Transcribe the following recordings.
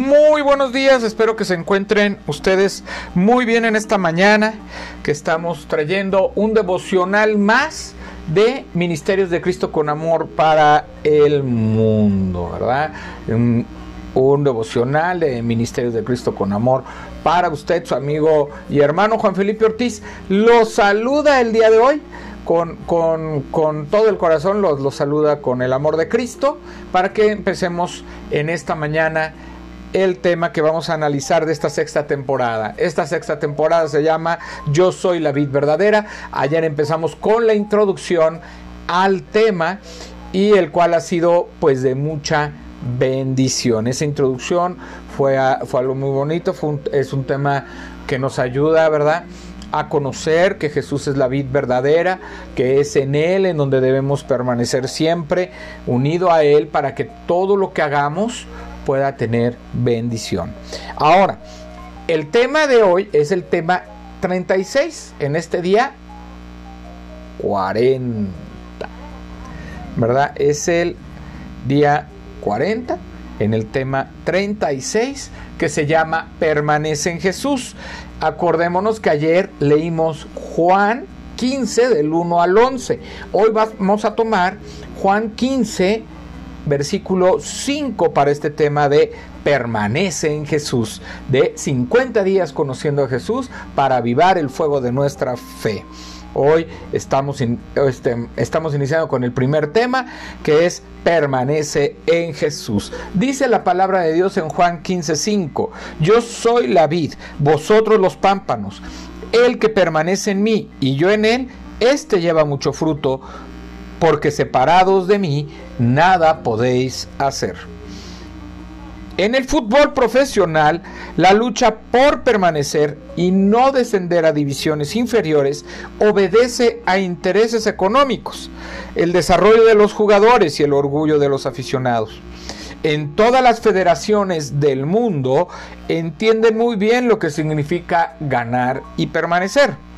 Muy buenos días, espero que se encuentren ustedes muy bien en esta mañana, que estamos trayendo un devocional más de Ministerios de Cristo con Amor para el mundo, ¿verdad? Un, devocional de Ministerios de Cristo con Amor para usted, su amigo y hermano Juan Felipe Ortiz. Lo saluda el día de hoy con, con, con, todo el corazón los, los, saluda con el amor de Cristo para que empecemos en esta mañana el tema que vamos a analizar de esta sexta temporada. Esta sexta temporada se llama Yo soy la vid verdadera. Ayer empezamos con la introducción al tema y el cual ha sido pues de mucha bendición. Esa introducción fue, fue algo muy bonito, fue un, es un tema que nos ayuda, ¿verdad? a conocer que Jesús es la vid verdadera, que es en Él en donde debemos permanecer siempre unido a Él para que todo lo que hagamos pueda tener bendición. Ahora, el tema de hoy es el tema 36, en este día 40, ¿verdad? Es el día 40 en el tema 36 que se llama Permanece en Jesús. Acordémonos que ayer leímos Juan 15 del 1 al 11. Hoy vamos a tomar Juan 15 versículo 5 para este tema de permanece en Jesús, de 50 días conociendo a Jesús para avivar el fuego de nuestra fe. Hoy estamos, este, estamos iniciando con el primer tema que es permanece en Jesús. Dice la palabra de Dios en Juan 15:5, yo soy la vid, vosotros los pámpanos. El que permanece en mí y yo en él, éste lleva mucho fruto, porque separados de mí nada podéis hacer. En el fútbol profesional, la lucha por permanecer y no descender a divisiones inferiores obedece a intereses económicos, el desarrollo de los jugadores y el orgullo de los aficionados. En todas las federaciones del mundo entienden muy bien lo que significa ganar y permanecer.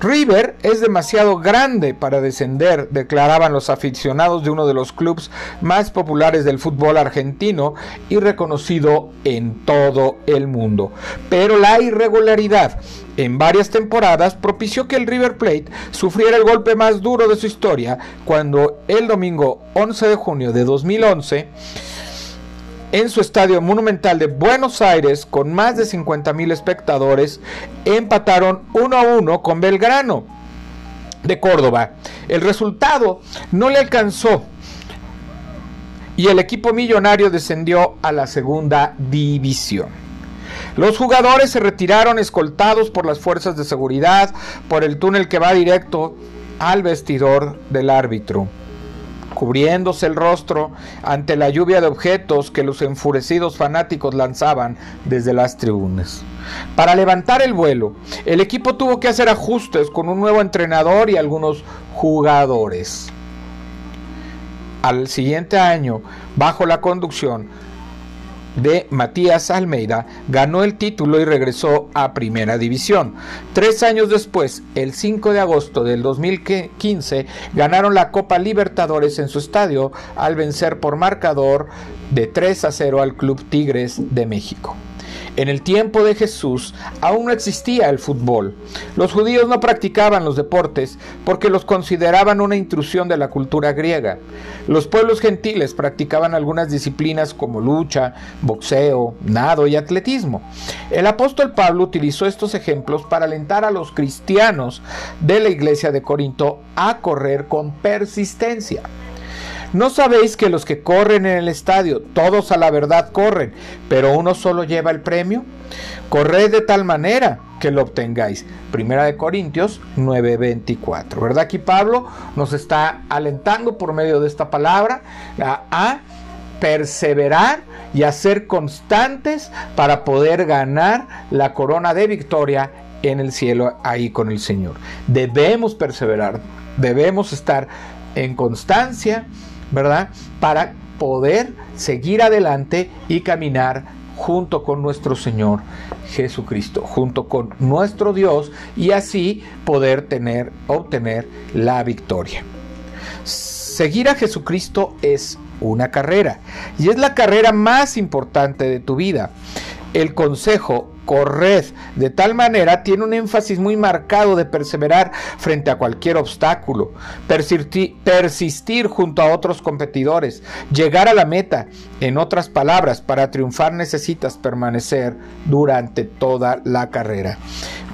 River es demasiado grande para descender, declaraban los aficionados de uno de los clubes más populares del fútbol argentino y reconocido en todo el mundo. Pero la irregularidad en varias temporadas propició que el River Plate sufriera el golpe más duro de su historia cuando el domingo 11 de junio de 2011 en su estadio monumental de Buenos Aires con más de 50 mil espectadores, empataron 1 a 1 con Belgrano de Córdoba. El resultado no le alcanzó y el equipo millonario descendió a la segunda división. Los jugadores se retiraron escoltados por las fuerzas de seguridad por el túnel que va directo al vestidor del árbitro cubriéndose el rostro ante la lluvia de objetos que los enfurecidos fanáticos lanzaban desde las tribunas. Para levantar el vuelo, el equipo tuvo que hacer ajustes con un nuevo entrenador y algunos jugadores. Al siguiente año, bajo la conducción de Matías Almeida, ganó el título y regresó a Primera División. Tres años después, el 5 de agosto del 2015, ganaron la Copa Libertadores en su estadio al vencer por marcador de 3 a 0 al Club Tigres de México. En el tiempo de Jesús aún no existía el fútbol. Los judíos no practicaban los deportes porque los consideraban una intrusión de la cultura griega. Los pueblos gentiles practicaban algunas disciplinas como lucha, boxeo, nado y atletismo. El apóstol Pablo utilizó estos ejemplos para alentar a los cristianos de la iglesia de Corinto a correr con persistencia. ¿No sabéis que los que corren en el estadio, todos a la verdad corren, pero uno solo lleva el premio? Corred de tal manera que lo obtengáis. Primera de Corintios 9:24. ¿Verdad? Aquí Pablo nos está alentando por medio de esta palabra a, a perseverar y a ser constantes para poder ganar la corona de victoria en el cielo ahí con el Señor. Debemos perseverar, debemos estar en constancia, ¿verdad? Para poder seguir adelante y caminar junto con nuestro Señor Jesucristo, junto con nuestro Dios y así poder tener obtener la victoria. Seguir a Jesucristo es una carrera, y es la carrera más importante de tu vida. El consejo corred de tal manera tiene un énfasis muy marcado de perseverar frente a cualquier obstáculo, persistir, persistir, junto a otros competidores, llegar a la meta. En otras palabras, para triunfar necesitas permanecer durante toda la carrera.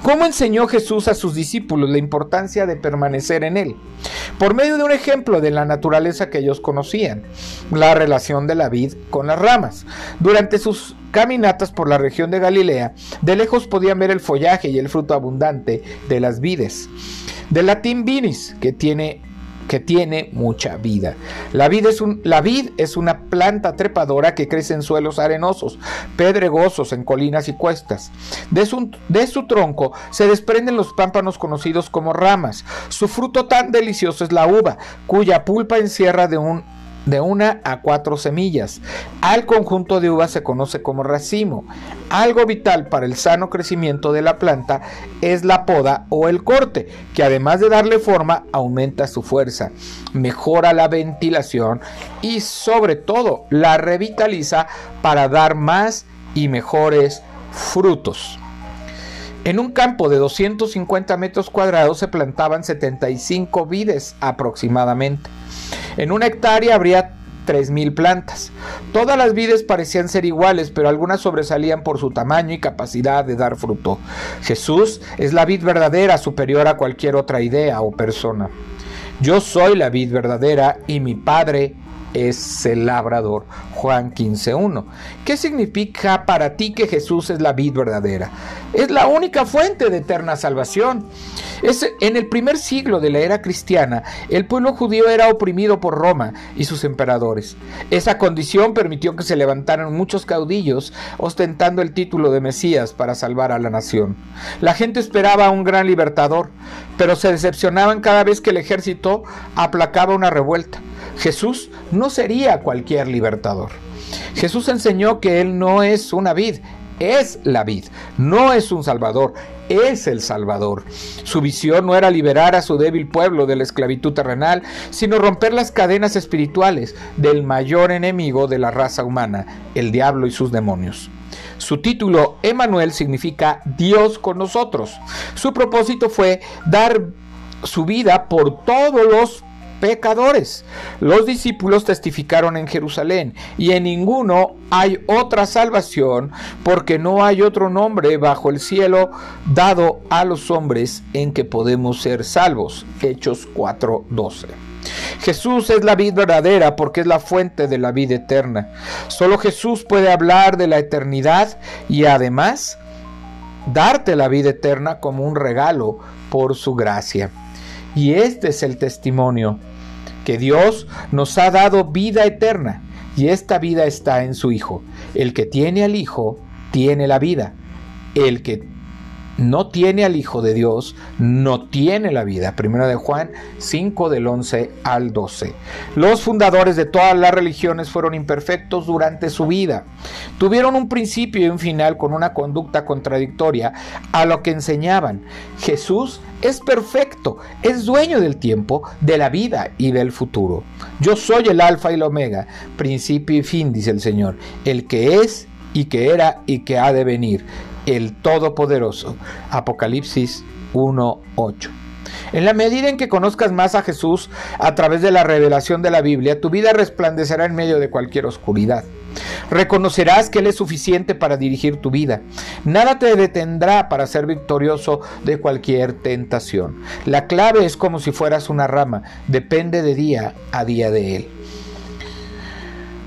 ¿Cómo enseñó Jesús a sus discípulos la importancia de permanecer en Él? Por medio de un ejemplo de la naturaleza que ellos conocían, la relación de la vid con las ramas. Durante sus caminatas por la región de Galilea, de lejos podían ver el follaje y el fruto abundante de las vides. De latín vinis, que tiene que tiene mucha vida. La vid, es un, la vid es una planta trepadora que crece en suelos arenosos, pedregosos, en colinas y cuestas. De su, de su tronco se desprenden los pámpanos conocidos como ramas. Su fruto tan delicioso es la uva, cuya pulpa encierra de un de una a cuatro semillas. Al conjunto de uvas se conoce como racimo. Algo vital para el sano crecimiento de la planta es la poda o el corte, que además de darle forma aumenta su fuerza, mejora la ventilación y sobre todo la revitaliza para dar más y mejores frutos. En un campo de 250 metros cuadrados se plantaban 75 vides aproximadamente. En una hectárea habría 3.000 plantas. Todas las vides parecían ser iguales, pero algunas sobresalían por su tamaño y capacidad de dar fruto. Jesús es la vid verdadera superior a cualquier otra idea o persona. Yo soy la vid verdadera y mi Padre es el labrador. Juan 15.1. ¿Qué significa para ti que Jesús es la vid verdadera? Es la única fuente de eterna salvación. Es, en el primer siglo de la era cristiana, el pueblo judío era oprimido por Roma y sus emperadores. Esa condición permitió que se levantaran muchos caudillos ostentando el título de Mesías para salvar a la nación. La gente esperaba a un gran libertador, pero se decepcionaban cada vez que el ejército aplacaba una revuelta. Jesús no sería cualquier libertador. Jesús enseñó que Él no es una vid, es la vid, no es un salvador, es el Salvador. Su visión no era liberar a su débil pueblo de la esclavitud terrenal, sino romper las cadenas espirituales del mayor enemigo de la raza humana, el diablo y sus demonios. Su título, Emanuel, significa Dios con nosotros. Su propósito fue dar su vida por todos los pecadores. Los discípulos testificaron en Jerusalén y en ninguno hay otra salvación porque no hay otro nombre bajo el cielo dado a los hombres en que podemos ser salvos. Hechos 4:12. Jesús es la vida verdadera porque es la fuente de la vida eterna. Solo Jesús puede hablar de la eternidad y además darte la vida eterna como un regalo por su gracia. Y este es el testimonio, que Dios nos ha dado vida eterna, y esta vida está en su Hijo. El que tiene al Hijo, tiene la vida. El que no tiene al Hijo de Dios, no tiene la vida. Primero de Juan 5 del 11 al 12. Los fundadores de todas las religiones fueron imperfectos durante su vida. Tuvieron un principio y un final con una conducta contradictoria a lo que enseñaban. Jesús es perfecto, es dueño del tiempo, de la vida y del futuro. Yo soy el alfa y el omega, principio y fin, dice el Señor, el que es y que era y que ha de venir el Todopoderoso. Apocalipsis 1.8. En la medida en que conozcas más a Jesús a través de la revelación de la Biblia, tu vida resplandecerá en medio de cualquier oscuridad. Reconocerás que Él es suficiente para dirigir tu vida. Nada te detendrá para ser victorioso de cualquier tentación. La clave es como si fueras una rama, depende de día a día de Él.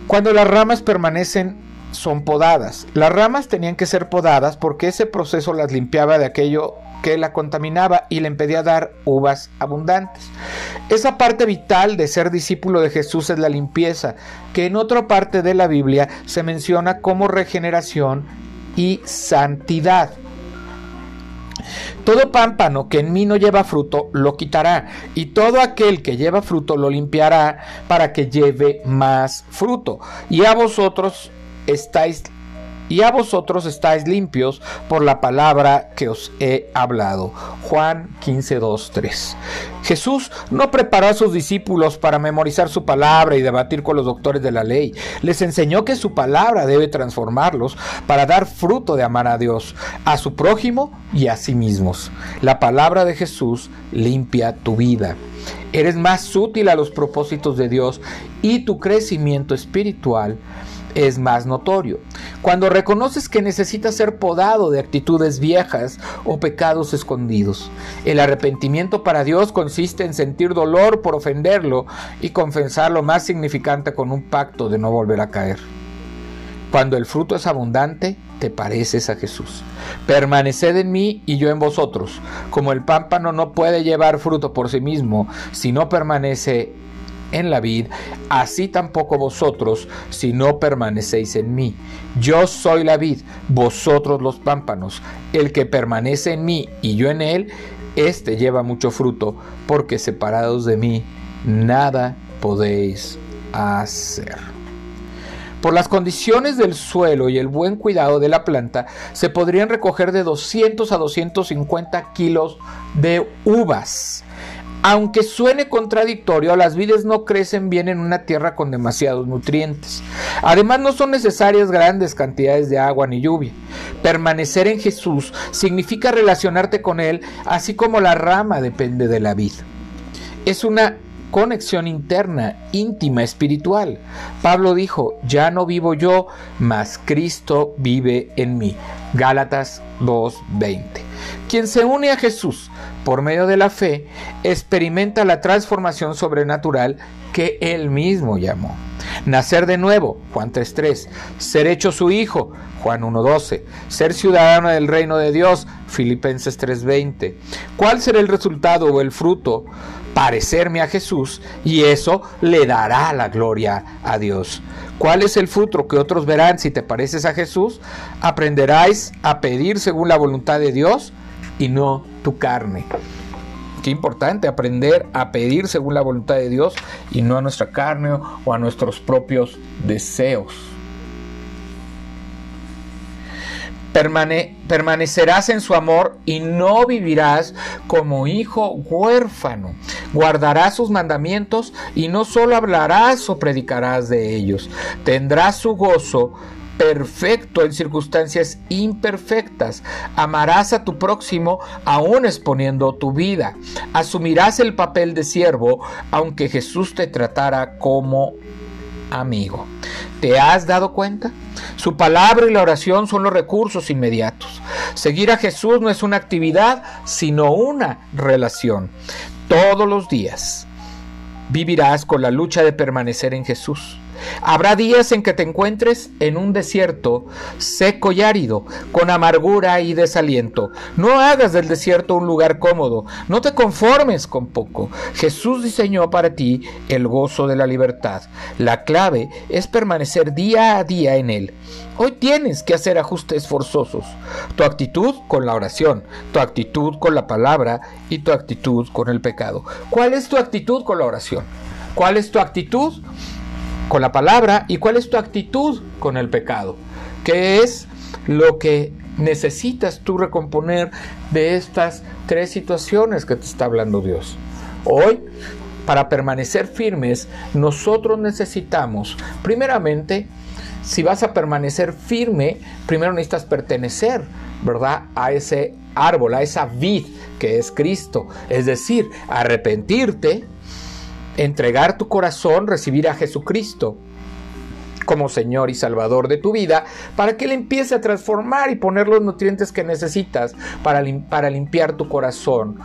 Cuando las ramas permanecen son podadas. Las ramas tenían que ser podadas porque ese proceso las limpiaba de aquello que la contaminaba y le impedía dar uvas abundantes. Esa parte vital de ser discípulo de Jesús es la limpieza, que en otra parte de la Biblia se menciona como regeneración y santidad. Todo pámpano que en mí no lleva fruto lo quitará, y todo aquel que lleva fruto lo limpiará para que lleve más fruto. Y a vosotros estáis y a vosotros estáis limpios por la palabra que os he hablado. Juan 15, 2, 3. Jesús no preparó a sus discípulos para memorizar su palabra y debatir con los doctores de la ley. Les enseñó que su palabra debe transformarlos para dar fruto de amar a Dios, a su prójimo y a sí mismos. La palabra de Jesús limpia tu vida. Eres más útil a los propósitos de Dios y tu crecimiento espiritual es más notorio. Cuando reconoces que necesitas ser podado de actitudes viejas o pecados escondidos. El arrepentimiento para Dios consiste en sentir dolor por ofenderlo y confesar lo más significante con un pacto de no volver a caer. Cuando el fruto es abundante, te pareces a Jesús. Permaneced en mí y yo en vosotros. Como el pámpano no puede llevar fruto por sí mismo si no permanece en la vid, así tampoco vosotros si no permanecéis en mí. Yo soy la vid, vosotros los pámpanos. El que permanece en mí y yo en él, éste lleva mucho fruto, porque separados de mí, nada podéis hacer. Por las condiciones del suelo y el buen cuidado de la planta, se podrían recoger de 200 a 250 kilos de uvas. Aunque suene contradictorio, las vides no crecen bien en una tierra con demasiados nutrientes. Además, no son necesarias grandes cantidades de agua ni lluvia. Permanecer en Jesús significa relacionarte con Él, así como la rama depende de la vid. Es una conexión interna, íntima, espiritual. Pablo dijo, ya no vivo yo, mas Cristo vive en mí. Gálatas 2.20. Quien se une a Jesús por medio de la fe, experimenta la transformación sobrenatural que él mismo llamó. Nacer de nuevo, Juan 3.3. Ser hecho su hijo, Juan 1.12. Ser ciudadano del reino de Dios, Filipenses 3.20. ¿Cuál será el resultado o el fruto? Parecerme a Jesús y eso le dará la gloria a Dios. ¿Cuál es el fruto que otros verán si te pareces a Jesús? Aprenderás a pedir según la voluntad de Dios y no tu carne. Qué importante aprender a pedir según la voluntad de Dios y no a nuestra carne o a nuestros propios deseos. permanecerás en su amor y no vivirás como hijo huérfano. Guardarás sus mandamientos y no solo hablarás o predicarás de ellos. Tendrás su gozo perfecto en circunstancias imperfectas. Amarás a tu próximo aún exponiendo tu vida. Asumirás el papel de siervo aunque Jesús te tratara como amigo. ¿Te has dado cuenta? Su palabra y la oración son los recursos inmediatos. Seguir a Jesús no es una actividad, sino una relación. Todos los días vivirás con la lucha de permanecer en Jesús. Habrá días en que te encuentres en un desierto seco y árido, con amargura y desaliento. No hagas del desierto un lugar cómodo, no te conformes con poco. Jesús diseñó para ti el gozo de la libertad. La clave es permanecer día a día en él. Hoy tienes que hacer ajustes forzosos. Tu actitud con la oración, tu actitud con la palabra y tu actitud con el pecado. ¿Cuál es tu actitud con la oración? ¿Cuál es tu actitud con la palabra y cuál es tu actitud con el pecado. ¿Qué es lo que necesitas tú recomponer de estas tres situaciones que te está hablando Dios? Hoy, para permanecer firmes, nosotros necesitamos, primeramente, si vas a permanecer firme, primero necesitas pertenecer, ¿verdad? A ese árbol, a esa vid que es Cristo. Es decir, arrepentirte, entregar tu corazón, recibir a Jesucristo como Señor y Salvador de tu vida, para que Él empiece a transformar y poner los nutrientes que necesitas para, para limpiar tu corazón,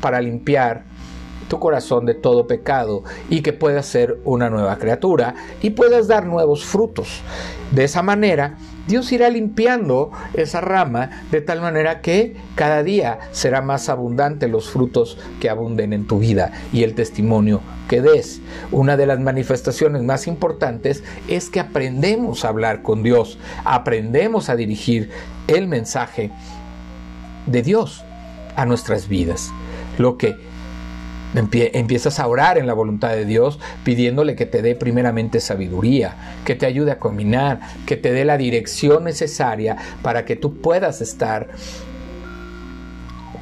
para limpiar tu corazón de todo pecado y que puedas ser una nueva criatura y puedas dar nuevos frutos. De esa manera, Dios irá limpiando esa rama de tal manera que cada día será más abundante los frutos que abunden en tu vida y el testimonio que des. Una de las manifestaciones más importantes es que aprendemos a hablar con Dios, aprendemos a dirigir el mensaje de Dios a nuestras vidas. Lo que empiezas a orar en la voluntad de Dios pidiéndole que te dé primeramente sabiduría, que te ayude a caminar, que te dé la dirección necesaria para que tú puedas estar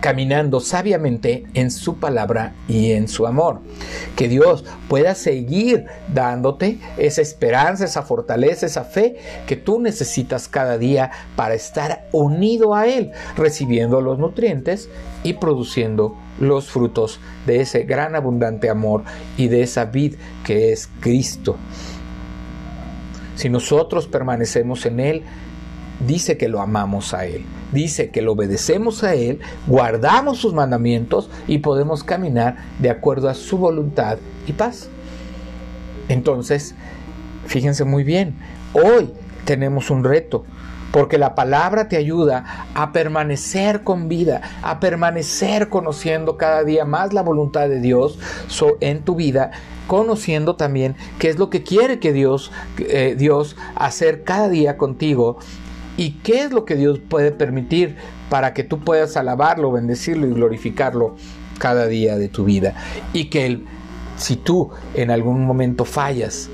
caminando sabiamente en su palabra y en su amor. Que Dios pueda seguir dándote esa esperanza, esa fortaleza, esa fe que tú necesitas cada día para estar unido a Él, recibiendo los nutrientes y produciendo los frutos de ese gran abundante amor y de esa vid que es Cristo. Si nosotros permanecemos en Él, dice que lo amamos a Él, dice que lo obedecemos a Él, guardamos sus mandamientos y podemos caminar de acuerdo a su voluntad y paz. Entonces, fíjense muy bien, hoy tenemos un reto, porque la palabra te ayuda a permanecer con vida, a permanecer conociendo cada día más la voluntad de Dios en tu vida conociendo también qué es lo que quiere que Dios, eh, Dios hacer cada día contigo y qué es lo que Dios puede permitir para que tú puedas alabarlo, bendecirlo y glorificarlo cada día de tu vida. Y que si tú en algún momento fallas,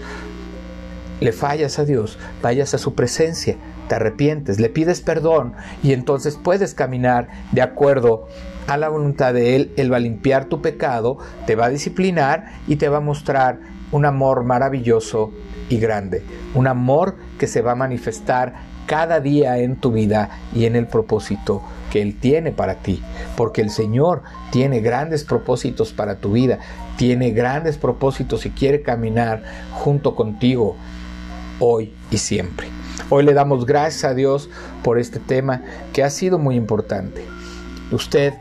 le fallas a Dios, vayas a su presencia, te arrepientes, le pides perdón y entonces puedes caminar de acuerdo a la voluntad de Él. Él va a limpiar tu pecado, te va a disciplinar y te va a mostrar un amor maravilloso y grande. Un amor que se va a manifestar cada día en tu vida y en el propósito que Él tiene para ti. Porque el Señor tiene grandes propósitos para tu vida, tiene grandes propósitos y quiere caminar junto contigo hoy y siempre. Hoy le damos gracias a Dios por este tema que ha sido muy importante. Usted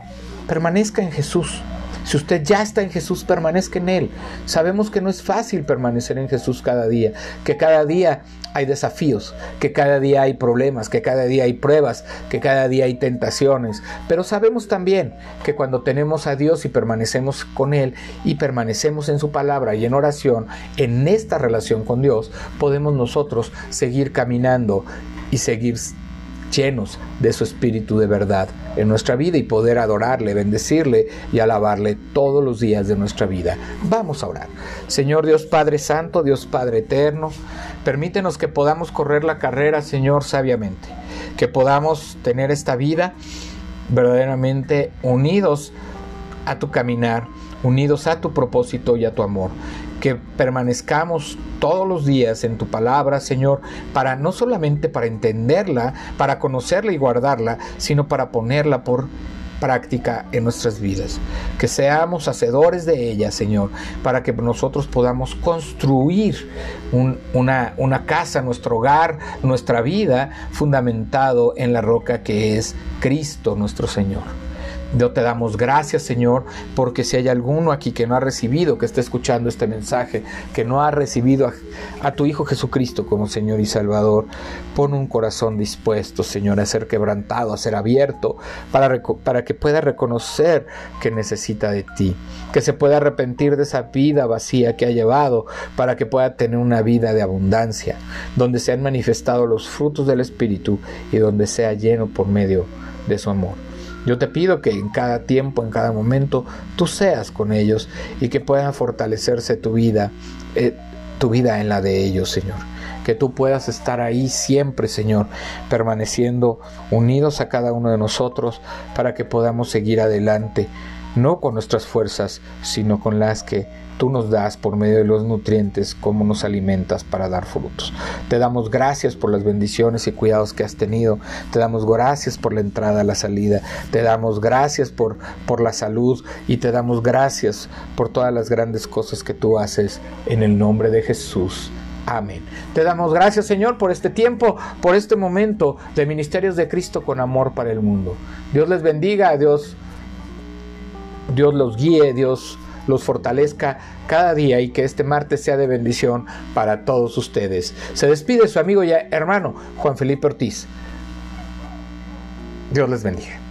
permanezca en Jesús. Si usted ya está en Jesús, permanezca en Él. Sabemos que no es fácil permanecer en Jesús cada día, que cada día hay desafíos, que cada día hay problemas, que cada día hay pruebas, que cada día hay tentaciones. Pero sabemos también que cuando tenemos a Dios y permanecemos con Él y permanecemos en su palabra y en oración, en esta relación con Dios, podemos nosotros seguir caminando y seguir llenos de su espíritu de verdad en nuestra vida y poder adorarle, bendecirle y alabarle todos los días de nuestra vida. Vamos a orar. Señor Dios Padre Santo, Dios Padre Eterno, permítenos que podamos correr la carrera, Señor, sabiamente, que podamos tener esta vida verdaderamente unidos a tu caminar, unidos a tu propósito y a tu amor que permanezcamos todos los días en tu palabra, Señor, para no solamente para entenderla, para conocerla y guardarla, sino para ponerla por práctica en nuestras vidas. Que seamos hacedores de ella, Señor, para que nosotros podamos construir una, casa, nuestro hogar, nuestra vida, fundamentado en la roca que es Cristo nuestro Señor. Dios te damos gracias, Señor, porque si hay alguno aquí que no ha recibido, que está escuchando este mensaje, que no ha recibido a, tu Hijo Jesucristo como Señor y Salvador, pon un corazón dispuesto, Señor, a ser quebrantado, a ser abierto, para, para que pueda reconocer que necesita de ti, que se pueda arrepentir de esa vida vacía que ha llevado, para que pueda tener una vida de abundancia, donde se han manifestado los frutos del Espíritu y donde sea lleno por medio de su amor. Yo te pido que en cada tiempo, en cada momento, tú seas con ellos y que pueda fortalecerse tu vida, eh, tu vida en la de ellos, Señor. Que tú puedas estar ahí siempre, Señor, permaneciendo unidos a cada uno de nosotros para que podamos seguir adelante, no con nuestras fuerzas, sino con las que tú nos das por medio de los nutrientes, cómo nos alimentas para dar frutos. Te damos gracias por las bendiciones y cuidados que has tenido. Te damos gracias por la entrada, la salida. Te damos gracias por, por la salud y te damos gracias por todas las grandes cosas que tú haces en el nombre de Jesús. Amén. Te damos gracias, Señor, por este tiempo, por este momento de Ministerios de Cristo con amor para el mundo. Dios les bendiga, Dios, Dios los guíe, Dios los fortalezca cada día y que este martes sea de bendición para todos ustedes. Se despide su amigo y hermano Juan Felipe Ortiz. Dios les bendiga.